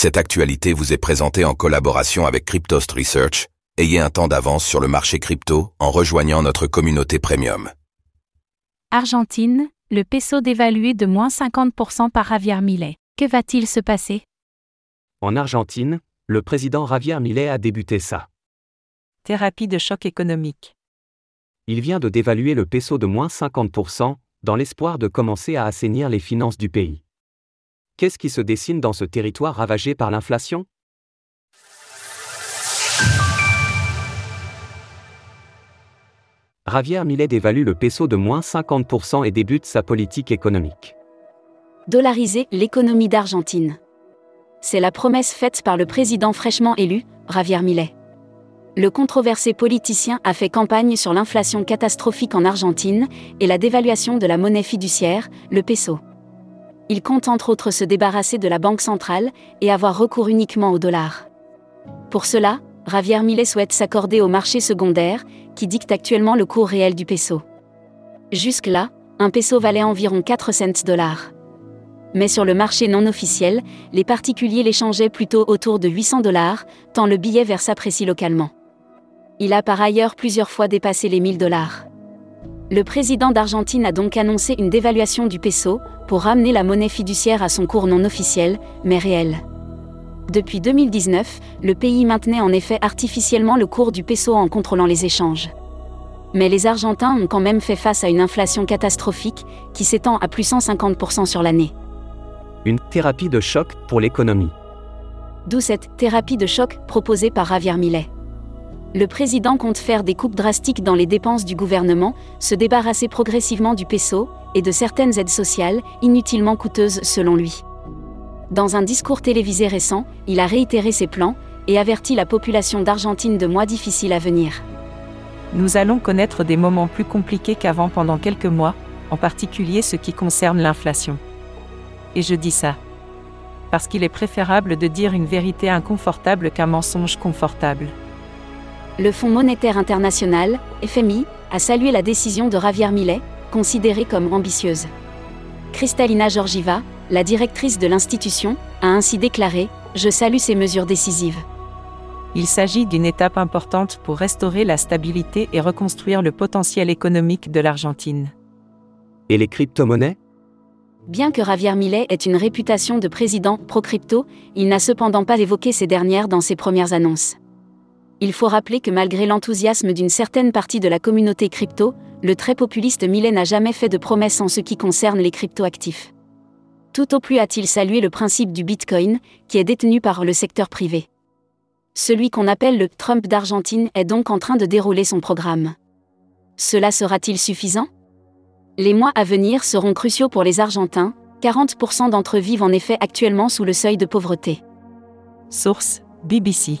Cette actualité vous est présentée en collaboration avec Cryptost Research. Ayez un temps d'avance sur le marché crypto en rejoignant notre communauté premium. Argentine, le peso dévalué de moins 50% par Javier Millet. Que va-t-il se passer? En Argentine, le président Javier Millet a débuté sa Thérapie de choc économique. Il vient de dévaluer le peso de moins 50%, dans l'espoir de commencer à assainir les finances du pays. Qu'est-ce qui se dessine dans ce territoire ravagé par l'inflation? Javier Millet dévalue le peso de moins 50% et débute sa politique économique. Dollariser l'économie d'Argentine. C'est la promesse faite par le président fraîchement élu, Javier Millet. Le controversé politicien a fait campagne sur l'inflation catastrophique en Argentine et la dévaluation de la monnaie fiduciaire, le peso. Il compte entre autres se débarrasser de la Banque centrale et avoir recours uniquement au dollar. Pour cela, Javier Millet souhaite s'accorder au marché secondaire, qui dicte actuellement le cours réel du peso. Jusque-là, un peso valait environ 4 cents dollars. Mais sur le marché non officiel, les particuliers l'échangeaient plutôt autour de 800 dollars, tant le billet vert s'apprécie localement. Il a par ailleurs plusieurs fois dépassé les 1000 dollars. Le président d'Argentine a donc annoncé une dévaluation du peso pour ramener la monnaie fiduciaire à son cours non officiel, mais réel. Depuis 2019, le pays maintenait en effet artificiellement le cours du peso en contrôlant les échanges. Mais les Argentins ont quand même fait face à une inflation catastrophique qui s'étend à plus 150% sur l'année. Une thérapie de choc pour l'économie. D'où cette thérapie de choc proposée par Javier Millet. Le président compte faire des coupes drastiques dans les dépenses du gouvernement, se débarrasser progressivement du peso et de certaines aides sociales, inutilement coûteuses selon lui. Dans un discours télévisé récent, il a réitéré ses plans et averti la population d'Argentine de mois difficiles à venir. Nous allons connaître des moments plus compliqués qu'avant pendant quelques mois, en particulier ce qui concerne l'inflation. Et je dis ça. Parce qu'il est préférable de dire une vérité inconfortable qu'un mensonge confortable. Le Fonds monétaire international, FMI, a salué la décision de Javier Millet, considérée comme ambitieuse. Kristalina Georgieva, la directrice de l'institution, a ainsi déclaré Je salue ces mesures décisives. Il s'agit d'une étape importante pour restaurer la stabilité et reconstruire le potentiel économique de l'Argentine. Et les crypto-monnaies? Bien que Javier Millet ait une réputation de président pro-crypto, il n'a cependant pas évoqué ces dernières dans ses premières annonces. Il faut rappeler que malgré l'enthousiasme d'une certaine partie de la communauté crypto, le très populiste Millet n'a jamais fait de promesses en ce qui concerne les cryptoactifs. Tout au plus a-t-il salué le principe du Bitcoin, qui est détenu par le secteur privé. Celui qu'on appelle le Trump d'Argentine est donc en train de dérouler son programme. Cela sera-t-il suffisant? Les mois à venir seront cruciaux pour les Argentins, 40% d'entre eux vivent en effet actuellement sous le seuil de pauvreté. Source BBC.